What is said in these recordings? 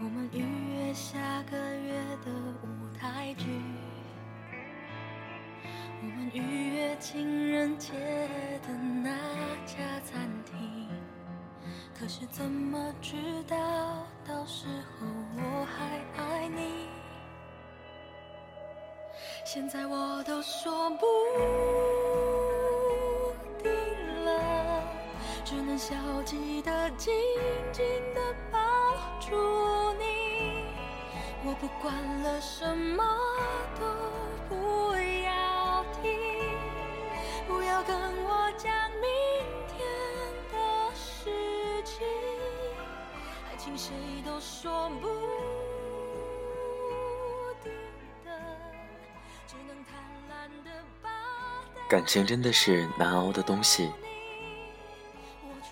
我们预约下个月的舞台剧，我们预约情人节的那家餐厅。可是怎么知道到时候我还爱你？现在我都说不定了，只能消极的静静的不管了，什么都不要听，不要跟我讲明天的事情，爱情谁都说不定，只能贪婪的把感情真的是难熬的东西。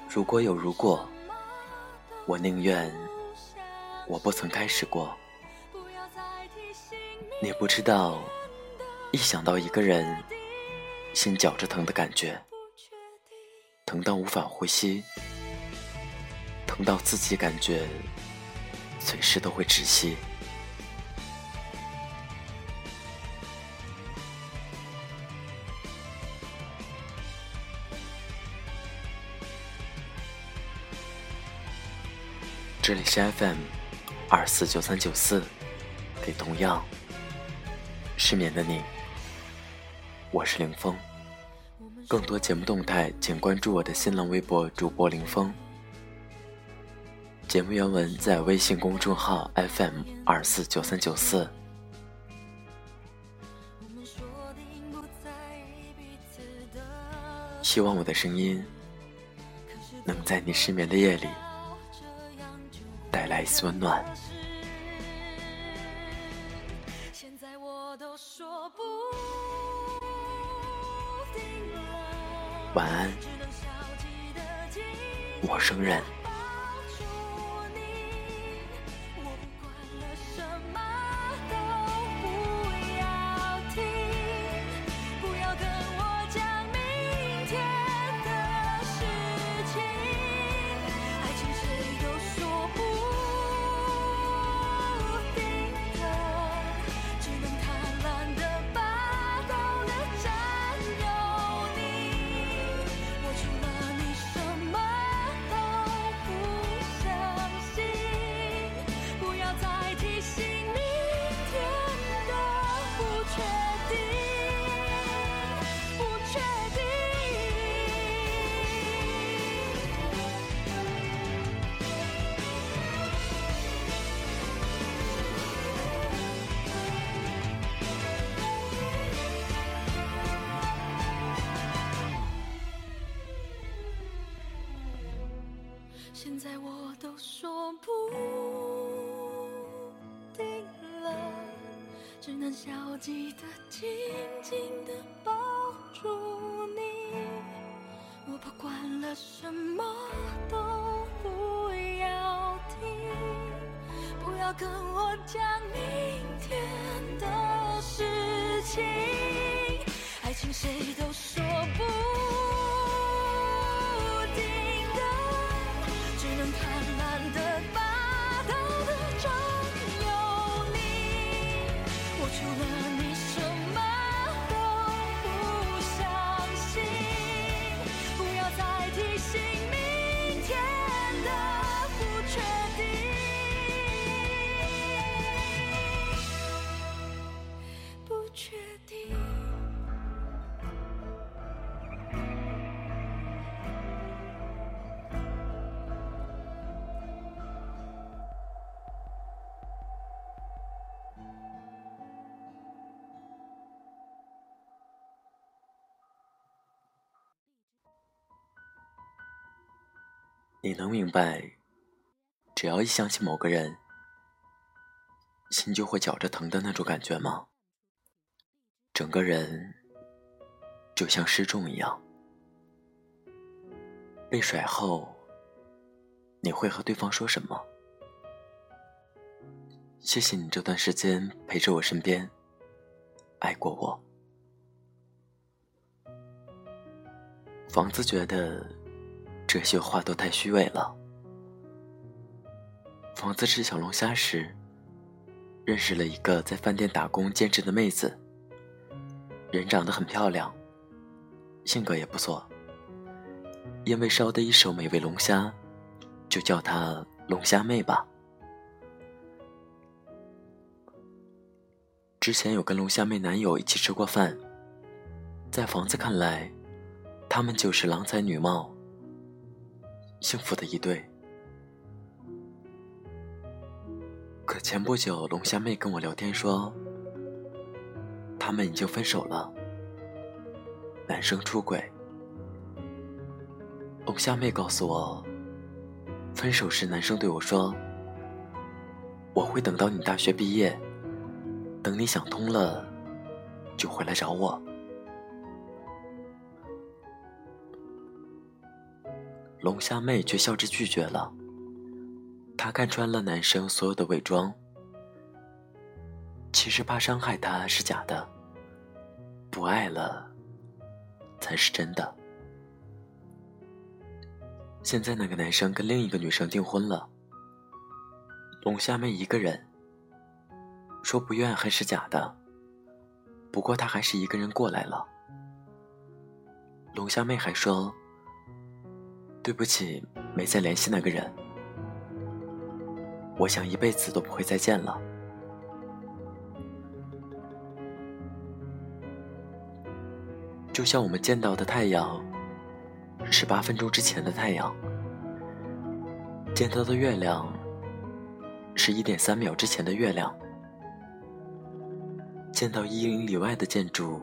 如果有如果，我宁愿我不曾开始过。你不知道，一想到一个人，心绞着疼的感觉，疼到无法呼吸，疼到自己感觉随时都会窒息。这里是 FM 二四九三九四，给同样失眠的你，我是林峰。更多节目动态，请关注我的新浪微博主播林峰。节目原文在微信公众号 FM 二四九三九四。希望我的声音能在你失眠的夜里带来一丝温暖。晚安，陌生人。只能消极的紧紧的抱住你。我不管了，什么都不要听，不要跟我讲明天的事情。爱情谁都说不你能明白，只要一想起某个人，心就会绞着疼的那种感觉吗？整个人就像失重一样，被甩后，你会和对方说什么？谢谢你这段时间陪着我身边，爱过我。房子觉得这些话都太虚伪了。房子吃小龙虾时，认识了一个在饭店打工兼职的妹子，人长得很漂亮，性格也不错。因为烧的一手美味龙虾，就叫她龙虾妹吧。之前有跟龙虾妹男友一起吃过饭，在房子看来，他们就是郎才女貌，幸福的一对。可前不久，龙虾妹跟我聊天说，他们已经分手了，男生出轨。龙虾妹告诉我，分手时男生对我说：“我会等到你大学毕业，等你想通了，就回来找我。”龙虾妹却笑着拒绝了。他看穿了男生所有的伪装，其实怕伤害他是假的，不爱了才是真的。现在那个男生跟另一个女生订婚了，龙虾妹一个人，说不怨恨是假的，不过他还是一个人过来了。龙虾妹还说：“对不起，没再联系那个人。”我想一辈子都不会再见了。就像我们见到的太阳，是八分钟之前的太阳；见到的月亮，是一点三秒之前的月亮；见到一英里外的建筑，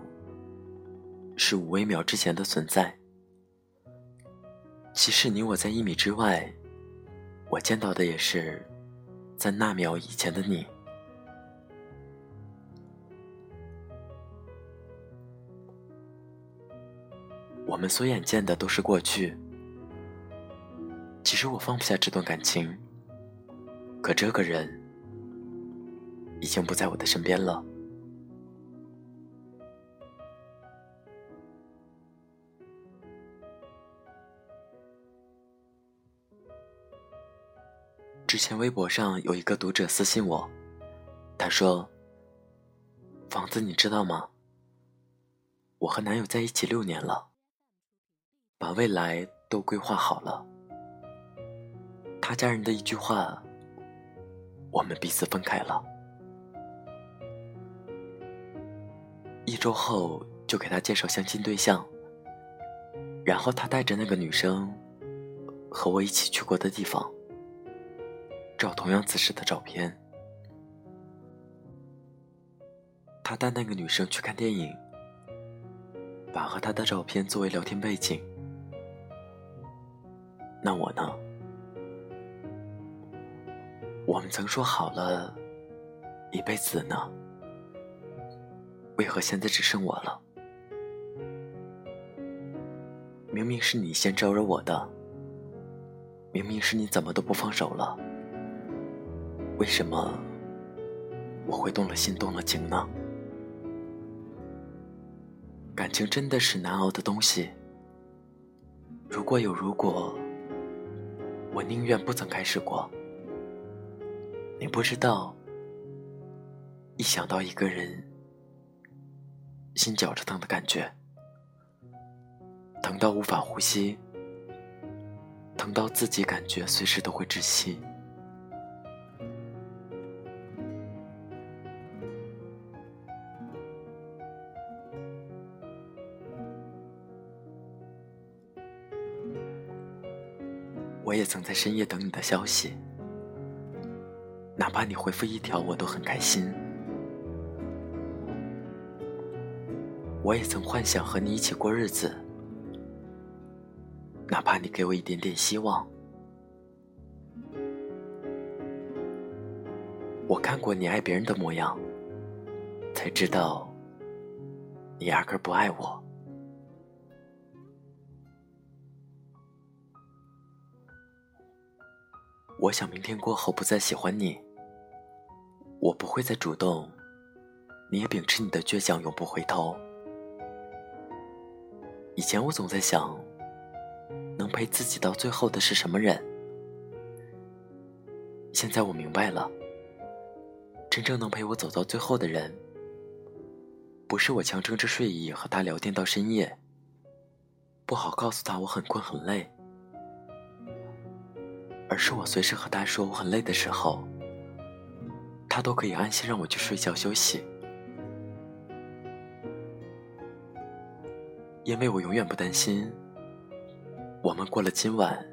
是五微秒之前的存在。即使你我在一米之外，我见到的也是。在那秒以前的你，我们所眼见的都是过去。其实我放不下这段感情，可这个人已经不在我的身边了。之前微博上有一个读者私信我，他说：“房子你知道吗？我和男友在一起六年了，把未来都规划好了。他家人的一句话，我们彼此分开了。一周后就给他介绍相亲对象，然后他带着那个女生和我一起去过的地方。”照同样姿势的照片，他带那个女生去看电影，把和他的照片作为聊天背景。那我呢？我们曾说好了一辈子呢，为何现在只剩我了？明明是你先招惹我的，明明是你怎么都不放手了。为什么我会动了心、动了情呢？感情真的是难熬的东西。如果有如果，我宁愿不曾开始过。你不知道，一想到一个人，心绞着疼的感觉，疼到无法呼吸，疼到自己感觉随时都会窒息。也曾在深夜等你的消息，哪怕你回复一条，我都很开心。我也曾幻想和你一起过日子，哪怕你给我一点点希望。我看过你爱别人的模样，才知道你压根不爱我。我想明天过后不再喜欢你，我不会再主动，你也秉持你的倔强，永不回头。以前我总在想，能陪自己到最后的是什么人？现在我明白了，真正能陪我走到最后的人，不是我强撑着睡意和他聊天到深夜，不好告诉他我很困很累，而是我随时和他说我很累的时候，他都可以安心让我去睡觉休息，因为我永远不担心，我们过了今晚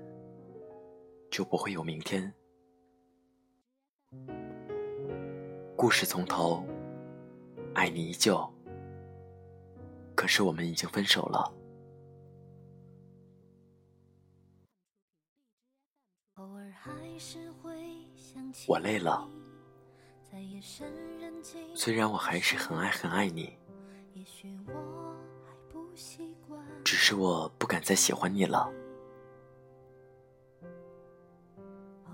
就不会有明天。故事从头，爱你依旧。可是我们已经分手了。我累了，虽然我还是很爱很爱你，只是我不敢再喜欢你了。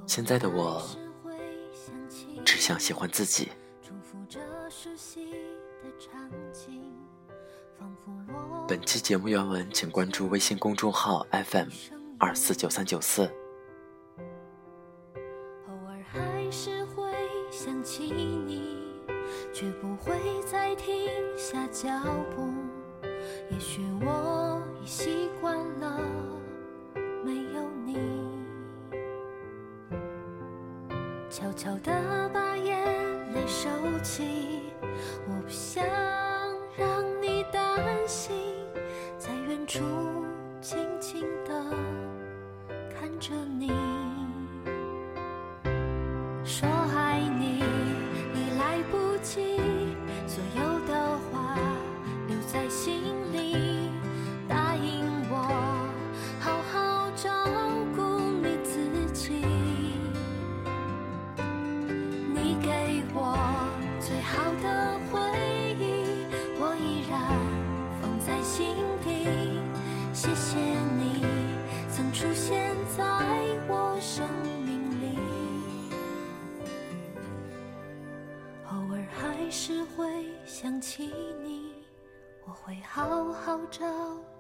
现在的我。只想喜欢自己。本期节目原文，请关注微信公众号 FM 二四九三九四。悄悄的。收起，我不想让你担心，在远处静静的看着你，好好照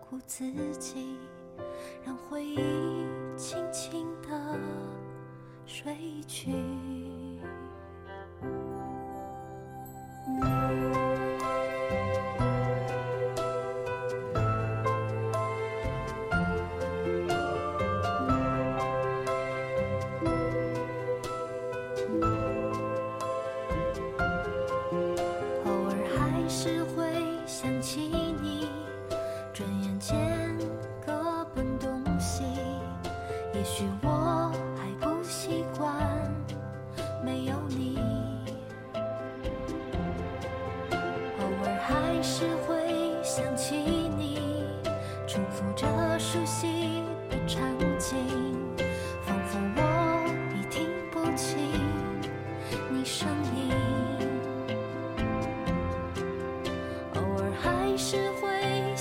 顾自己，让回忆轻轻地睡去。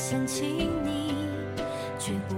想起你，却。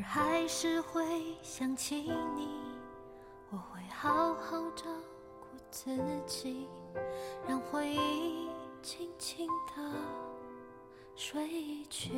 而还是会想起你，我会好好照顾自己，让回忆轻轻的睡去。